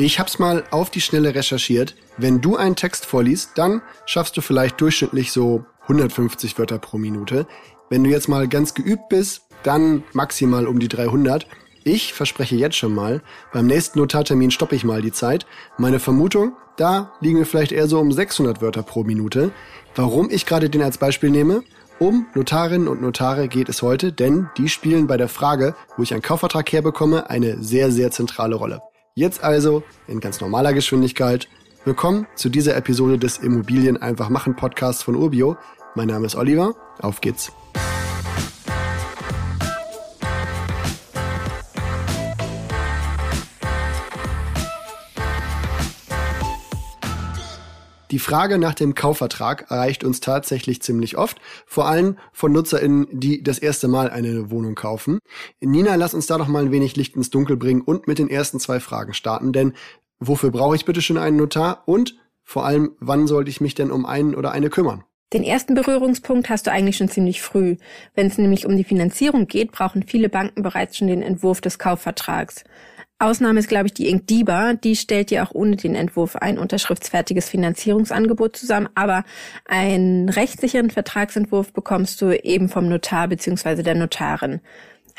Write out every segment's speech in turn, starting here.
Ich hab's mal auf die Schnelle recherchiert. Wenn du einen Text vorliest, dann schaffst du vielleicht durchschnittlich so 150 Wörter pro Minute. Wenn du jetzt mal ganz geübt bist, dann maximal um die 300. Ich verspreche jetzt schon mal, beim nächsten Notartermin stoppe ich mal die Zeit. Meine Vermutung, da liegen wir vielleicht eher so um 600 Wörter pro Minute. Warum ich gerade den als Beispiel nehme? Um Notarinnen und Notare geht es heute, denn die spielen bei der Frage, wo ich einen Kaufvertrag herbekomme, eine sehr, sehr zentrale Rolle. Jetzt also in ganz normaler Geschwindigkeit. Willkommen zu dieser Episode des Immobilien einfach machen Podcasts von Urbio. Mein Name ist Oliver. Auf geht's. Die Frage nach dem Kaufvertrag erreicht uns tatsächlich ziemlich oft, vor allem von NutzerInnen, die das erste Mal eine Wohnung kaufen. Nina, lass uns da doch mal ein wenig Licht ins Dunkel bringen und mit den ersten zwei Fragen starten, denn wofür brauche ich bitte schon einen Notar und vor allem, wann sollte ich mich denn um einen oder eine kümmern? Den ersten Berührungspunkt hast du eigentlich schon ziemlich früh. Wenn es nämlich um die Finanzierung geht, brauchen viele Banken bereits schon den Entwurf des Kaufvertrags. Ausnahme ist, glaube ich, die Inkdiba. Die stellt dir auch ohne den Entwurf ein unterschriftsfertiges Finanzierungsangebot zusammen. Aber einen rechtssicheren Vertragsentwurf bekommst du eben vom Notar bzw. der Notarin.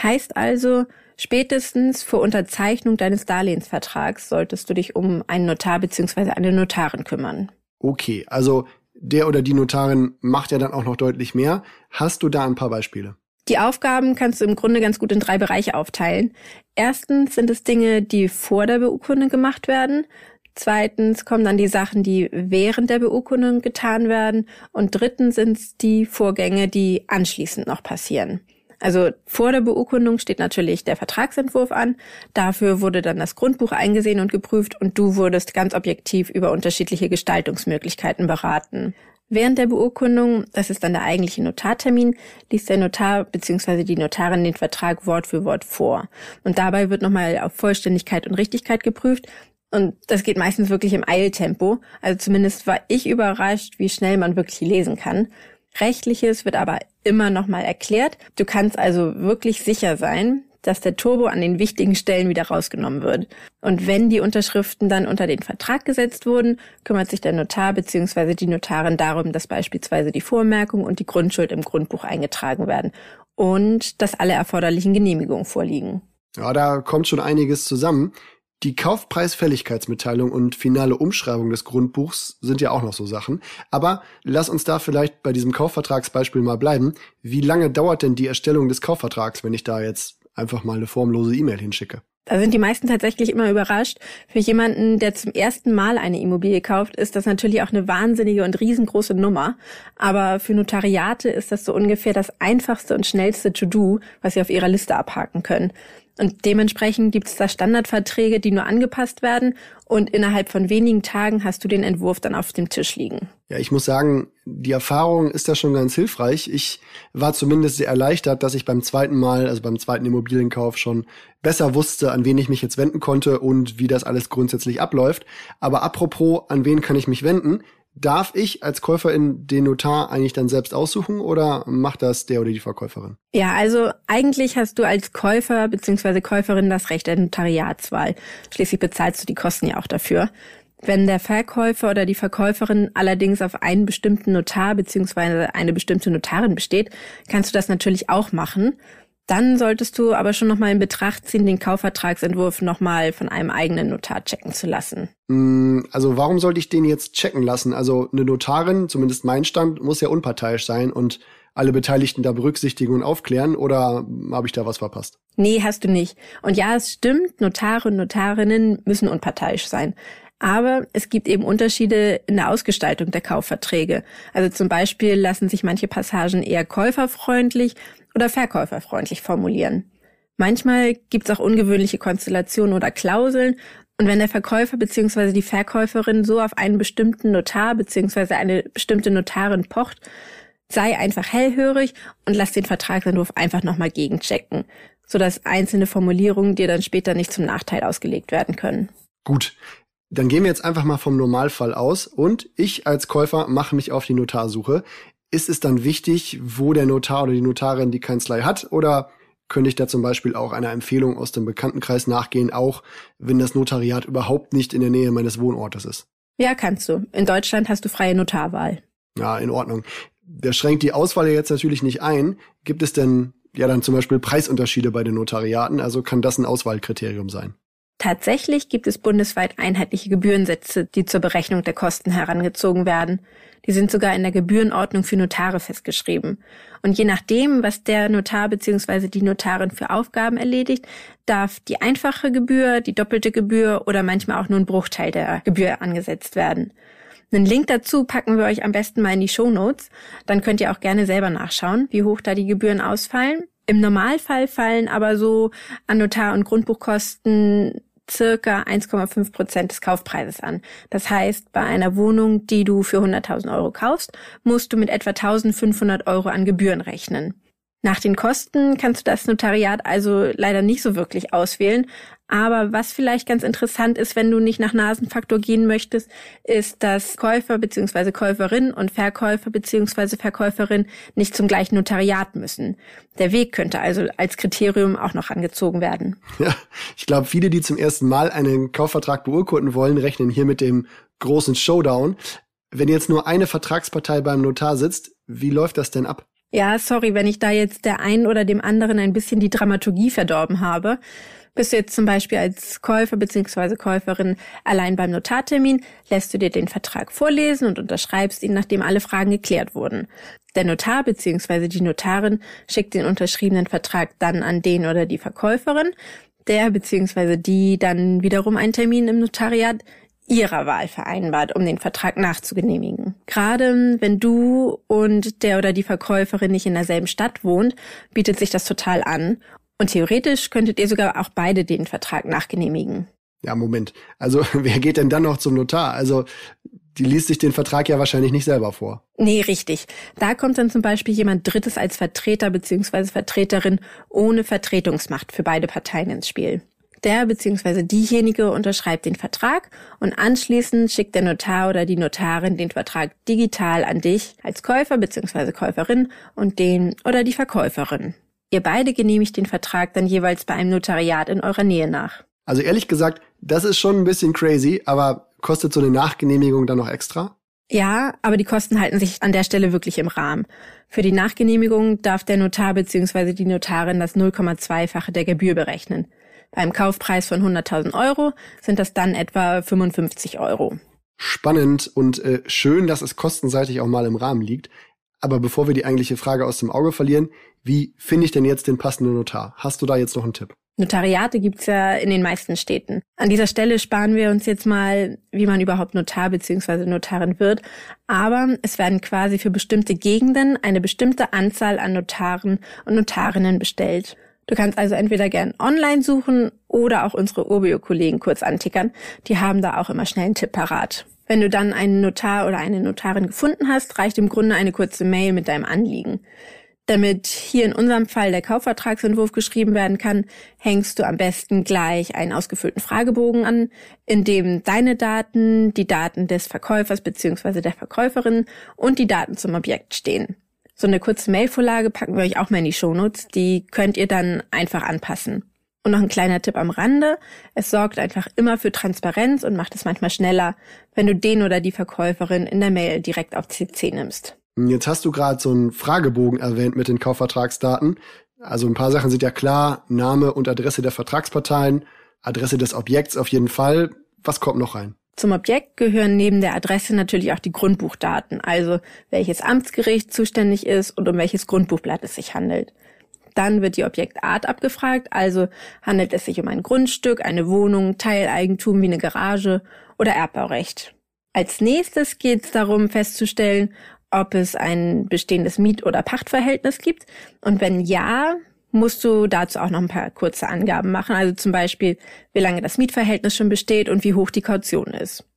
Heißt also, spätestens vor Unterzeichnung deines Darlehensvertrags solltest du dich um einen Notar bzw. eine Notarin kümmern. Okay, also der oder die Notarin macht ja dann auch noch deutlich mehr. Hast du da ein paar Beispiele? Die Aufgaben kannst du im Grunde ganz gut in drei Bereiche aufteilen. Erstens sind es Dinge, die vor der Beurkundung gemacht werden. Zweitens kommen dann die Sachen, die während der Beurkundung getan werden. Und drittens sind es die Vorgänge, die anschließend noch passieren. Also vor der Beurkundung steht natürlich der Vertragsentwurf an. Dafür wurde dann das Grundbuch eingesehen und geprüft und du wurdest ganz objektiv über unterschiedliche Gestaltungsmöglichkeiten beraten. Während der Beurkundung, das ist dann der eigentliche Notartermin, liest der Notar bzw. die Notarin den Vertrag Wort für Wort vor. Und dabei wird nochmal auf Vollständigkeit und Richtigkeit geprüft. Und das geht meistens wirklich im Eiltempo. Also zumindest war ich überrascht, wie schnell man wirklich lesen kann. Rechtliches wird aber immer nochmal erklärt. Du kannst also wirklich sicher sein, dass der Turbo an den wichtigen Stellen wieder rausgenommen wird. Und wenn die Unterschriften dann unter den Vertrag gesetzt wurden, kümmert sich der Notar bzw. die Notarin darum, dass beispielsweise die Vormerkung und die Grundschuld im Grundbuch eingetragen werden und dass alle erforderlichen Genehmigungen vorliegen. Ja, da kommt schon einiges zusammen. Die Kaufpreisfälligkeitsmitteilung und finale Umschreibung des Grundbuchs sind ja auch noch so Sachen. Aber lass uns da vielleicht bei diesem Kaufvertragsbeispiel mal bleiben. Wie lange dauert denn die Erstellung des Kaufvertrags, wenn ich da jetzt einfach mal eine formlose E-Mail hinschicke. Da sind die meisten tatsächlich immer überrascht. Für jemanden, der zum ersten Mal eine Immobilie kauft, ist das natürlich auch eine wahnsinnige und riesengroße Nummer. Aber für Notariate ist das so ungefähr das einfachste und schnellste To-Do, was sie auf ihrer Liste abhaken können. Und dementsprechend gibt es da Standardverträge, die nur angepasst werden und innerhalb von wenigen Tagen hast du den Entwurf dann auf dem Tisch liegen. Ja, ich muss sagen, die Erfahrung ist da schon ganz hilfreich. Ich war zumindest sehr erleichtert, dass ich beim zweiten Mal, also beim zweiten Immobilienkauf schon besser wusste, an wen ich mich jetzt wenden konnte und wie das alles grundsätzlich abläuft. Aber apropos, an wen kann ich mich wenden? Darf ich als Käuferin den Notar eigentlich dann selbst aussuchen oder macht das der oder die Verkäuferin? Ja, also eigentlich hast du als Käufer bzw. Käuferin das Recht der Notariatswahl. Schließlich bezahlst du die Kosten ja auch dafür. Wenn der Verkäufer oder die Verkäuferin allerdings auf einen bestimmten Notar bzw. eine bestimmte Notarin besteht, kannst du das natürlich auch machen. Dann solltest du aber schon nochmal in Betracht ziehen, den Kaufvertragsentwurf nochmal von einem eigenen Notar checken zu lassen. Mm, also warum sollte ich den jetzt checken lassen? Also eine Notarin, zumindest mein Stand, muss ja unparteiisch sein und alle Beteiligten da berücksichtigen und aufklären oder habe ich da was verpasst? Nee, hast du nicht. Und ja, es stimmt, Notare und Notarinnen müssen unparteiisch sein. Aber es gibt eben Unterschiede in der Ausgestaltung der Kaufverträge. Also zum Beispiel lassen sich manche Passagen eher käuferfreundlich oder verkäuferfreundlich formulieren. Manchmal gibt es auch ungewöhnliche Konstellationen oder Klauseln und wenn der Verkäufer bzw. die Verkäuferin so auf einen bestimmten Notar bzw. eine bestimmte Notarin pocht, sei einfach hellhörig und lass den Vertragsentwurf einfach nochmal gegenchecken, sodass einzelne Formulierungen dir dann später nicht zum Nachteil ausgelegt werden können. Gut, dann gehen wir jetzt einfach mal vom Normalfall aus und ich als Käufer mache mich auf die Notarsuche. Ist es dann wichtig, wo der Notar oder die Notarin die Kanzlei hat oder könnte ich da zum Beispiel auch einer Empfehlung aus dem Bekanntenkreis nachgehen, auch wenn das Notariat überhaupt nicht in der Nähe meines Wohnortes ist. Ja, kannst du. In Deutschland hast du freie Notarwahl. Ja, in Ordnung. Der schränkt die Auswahl ja jetzt natürlich nicht ein. Gibt es denn ja dann zum Beispiel Preisunterschiede bei den Notariaten? Also kann das ein Auswahlkriterium sein? Tatsächlich gibt es bundesweit einheitliche Gebührensätze, die zur Berechnung der Kosten herangezogen werden. Die sind sogar in der Gebührenordnung für Notare festgeschrieben. Und je nachdem, was der Notar bzw. die Notarin für Aufgaben erledigt, darf die einfache Gebühr, die doppelte Gebühr oder manchmal auch nur ein Bruchteil der Gebühr angesetzt werden. Einen Link dazu packen wir euch am besten mal in die Show Notes. Dann könnt ihr auch gerne selber nachschauen, wie hoch da die Gebühren ausfallen. Im Normalfall fallen aber so an Notar- und Grundbuchkosten circa 1,5 Prozent des Kaufpreises an. Das heißt, bei einer Wohnung, die du für 100.000 Euro kaufst, musst du mit etwa 1.500 Euro an Gebühren rechnen. Nach den Kosten kannst du das Notariat also leider nicht so wirklich auswählen. Aber was vielleicht ganz interessant ist, wenn du nicht nach Nasenfaktor gehen möchtest, ist, dass Käufer bzw. Käuferin und Verkäufer bzw. Verkäuferin nicht zum gleichen Notariat müssen. Der Weg könnte also als Kriterium auch noch angezogen werden. Ja, ich glaube, viele, die zum ersten Mal einen Kaufvertrag beurkunden wollen, rechnen hier mit dem großen Showdown. Wenn jetzt nur eine Vertragspartei beim Notar sitzt, wie läuft das denn ab? Ja, sorry, wenn ich da jetzt der einen oder dem anderen ein bisschen die Dramaturgie verdorben habe. Bist du jetzt zum Beispiel als Käufer bzw. Käuferin allein beim Notartermin, lässt du dir den Vertrag vorlesen und unterschreibst ihn, nachdem alle Fragen geklärt wurden. Der Notar bzw. die Notarin schickt den unterschriebenen Vertrag dann an den oder die Verkäuferin, der bzw. die dann wiederum einen Termin im Notariat ihrer Wahl vereinbart, um den Vertrag nachzugenehmigen. Gerade wenn du und der oder die Verkäuferin nicht in derselben Stadt wohnt, bietet sich das total an. Und theoretisch könntet ihr sogar auch beide den Vertrag nachgenehmigen. Ja, Moment. Also wer geht denn dann noch zum Notar? Also die liest sich den Vertrag ja wahrscheinlich nicht selber vor. Nee, richtig. Da kommt dann zum Beispiel jemand Drittes als Vertreter bzw. Vertreterin ohne Vertretungsmacht für beide Parteien ins Spiel. Der bzw. diejenige unterschreibt den Vertrag und anschließend schickt der Notar oder die Notarin den Vertrag digital an dich als Käufer bzw. Käuferin und den oder die Verkäuferin. Ihr beide genehmigt den Vertrag dann jeweils bei einem Notariat in eurer Nähe nach. Also ehrlich gesagt, das ist schon ein bisschen crazy, aber kostet so eine Nachgenehmigung dann noch extra? Ja, aber die Kosten halten sich an der Stelle wirklich im Rahmen. Für die Nachgenehmigung darf der Notar bzw. die Notarin das 0,2-fache der Gebühr berechnen. Beim Kaufpreis von 100.000 Euro sind das dann etwa 55 Euro. Spannend und äh, schön, dass es kostenseitig auch mal im Rahmen liegt. Aber bevor wir die eigentliche Frage aus dem Auge verlieren, wie finde ich denn jetzt den passenden Notar? Hast du da jetzt noch einen Tipp? Notariate gibt's ja in den meisten Städten. An dieser Stelle sparen wir uns jetzt mal, wie man überhaupt Notar bzw. Notarin wird. Aber es werden quasi für bestimmte Gegenden eine bestimmte Anzahl an Notaren und Notarinnen bestellt. Du kannst also entweder gern online suchen oder auch unsere Urbio-Kollegen kurz antickern. Die haben da auch immer schnell einen Tipp parat. Wenn du dann einen Notar oder eine Notarin gefunden hast, reicht im Grunde eine kurze Mail mit deinem Anliegen. Damit hier in unserem Fall der Kaufvertragsentwurf geschrieben werden kann, hängst du am besten gleich einen ausgefüllten Fragebogen an, in dem deine Daten, die Daten des Verkäufers bzw. der Verkäuferin und die Daten zum Objekt stehen. So eine kurze Mailvorlage packen wir euch auch mal in die Shownotes. Die könnt ihr dann einfach anpassen. Und noch ein kleiner Tipp am Rande. Es sorgt einfach immer für Transparenz und macht es manchmal schneller, wenn du den oder die Verkäuferin in der Mail direkt auf CC nimmst. Jetzt hast du gerade so einen Fragebogen erwähnt mit den Kaufvertragsdaten. Also ein paar Sachen sind ja klar. Name und Adresse der Vertragsparteien, Adresse des Objekts auf jeden Fall. Was kommt noch rein? Zum Objekt gehören neben der Adresse natürlich auch die Grundbuchdaten, also welches Amtsgericht zuständig ist und um welches Grundbuchblatt es sich handelt. Dann wird die Objektart abgefragt, also handelt es sich um ein Grundstück, eine Wohnung, Teileigentum wie eine Garage oder Erbbaurecht. Als nächstes geht es darum festzustellen, ob es ein bestehendes Miet- oder Pachtverhältnis gibt und wenn ja, musst du dazu auch noch ein paar kurze Angaben machen, also zum Beispiel, wie lange das Mietverhältnis schon besteht und wie hoch die Kaution ist.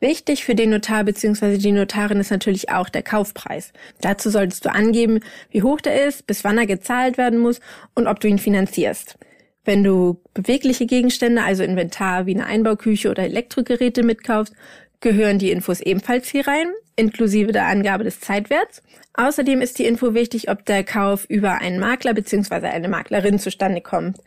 Wichtig für den Notar bzw. die Notarin ist natürlich auch der Kaufpreis. Dazu solltest du angeben, wie hoch der ist, bis wann er gezahlt werden muss und ob du ihn finanzierst. Wenn du bewegliche Gegenstände, also Inventar wie eine Einbauküche oder Elektrogeräte mitkaufst, gehören die Infos ebenfalls hier rein. inklusive der Angabe des Zeitwerts. Außerdem ist die Info wichtig, ob der Kauf über einen Makler bzw. eine Maklerin zustande kommt.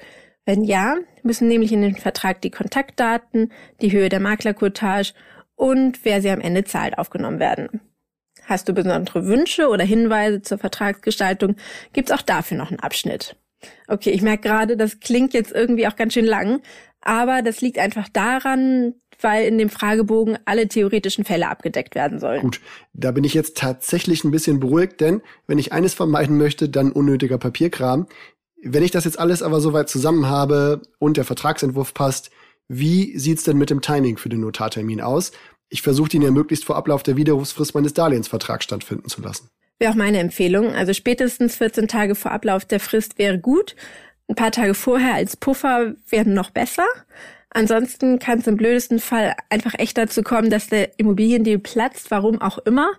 Wenn ja, müssen nämlich in den Vertrag die Kontaktdaten, die Höhe der Maklercourtage und wer sie am Ende zahlt aufgenommen werden. Hast du besondere Wünsche oder Hinweise zur Vertragsgestaltung, gibt's auch dafür noch einen Abschnitt. Okay, ich merke gerade, das klingt jetzt irgendwie auch ganz schön lang, aber das liegt einfach daran, weil in dem Fragebogen alle theoretischen Fälle abgedeckt werden sollen. Gut, da bin ich jetzt tatsächlich ein bisschen beruhigt, denn wenn ich eines vermeiden möchte, dann unnötiger Papierkram. Wenn ich das jetzt alles aber soweit zusammen habe und der Vertragsentwurf passt, wie sieht's denn mit dem Timing für den Notartermin aus? Ich versuche den ja möglichst vor Ablauf der Widerrufsfrist meines Darlehensvertrags stattfinden zu lassen. Wäre auch meine Empfehlung. Also spätestens 14 Tage vor Ablauf der Frist wäre gut. Ein paar Tage vorher als Puffer wären noch besser. Ansonsten kann es im blödesten Fall einfach echt dazu kommen, dass der Immobiliendeal platzt, warum auch immer,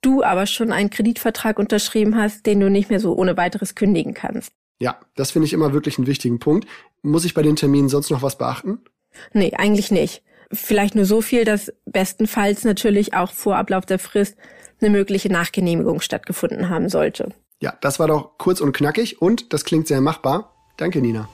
du aber schon einen Kreditvertrag unterschrieben hast, den du nicht mehr so ohne weiteres kündigen kannst. Ja, das finde ich immer wirklich einen wichtigen Punkt. Muss ich bei den Terminen sonst noch was beachten? Nee, eigentlich nicht. Vielleicht nur so viel, dass bestenfalls natürlich auch vor Ablauf der Frist eine mögliche Nachgenehmigung stattgefunden haben sollte. Ja, das war doch kurz und knackig und das klingt sehr machbar. Danke, Nina.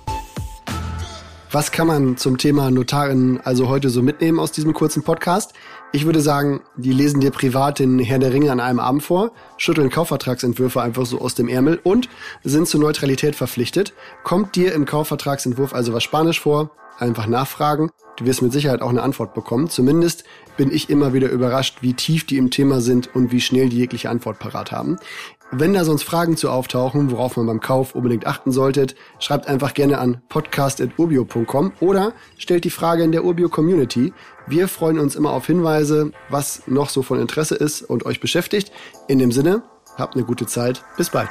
Was kann man zum Thema Notarin also heute so mitnehmen aus diesem kurzen Podcast? Ich würde sagen, die lesen dir privat den Herr der Ringe an einem Abend vor, schütteln Kaufvertragsentwürfe einfach so aus dem Ärmel und sind zur Neutralität verpflichtet. Kommt dir im Kaufvertragsentwurf also was Spanisch vor? Einfach nachfragen. Du wirst mit Sicherheit auch eine Antwort bekommen. Zumindest bin ich immer wieder überrascht, wie tief die im Thema sind und wie schnell die jegliche Antwort parat haben. Wenn da sonst Fragen zu auftauchen, worauf man beim Kauf unbedingt achten solltet, schreibt einfach gerne an podcast.urbio.com oder stellt die Frage in der Urbio Community. Wir freuen uns immer auf Hinweise, was noch so von Interesse ist und euch beschäftigt. In dem Sinne, habt eine gute Zeit. Bis bald.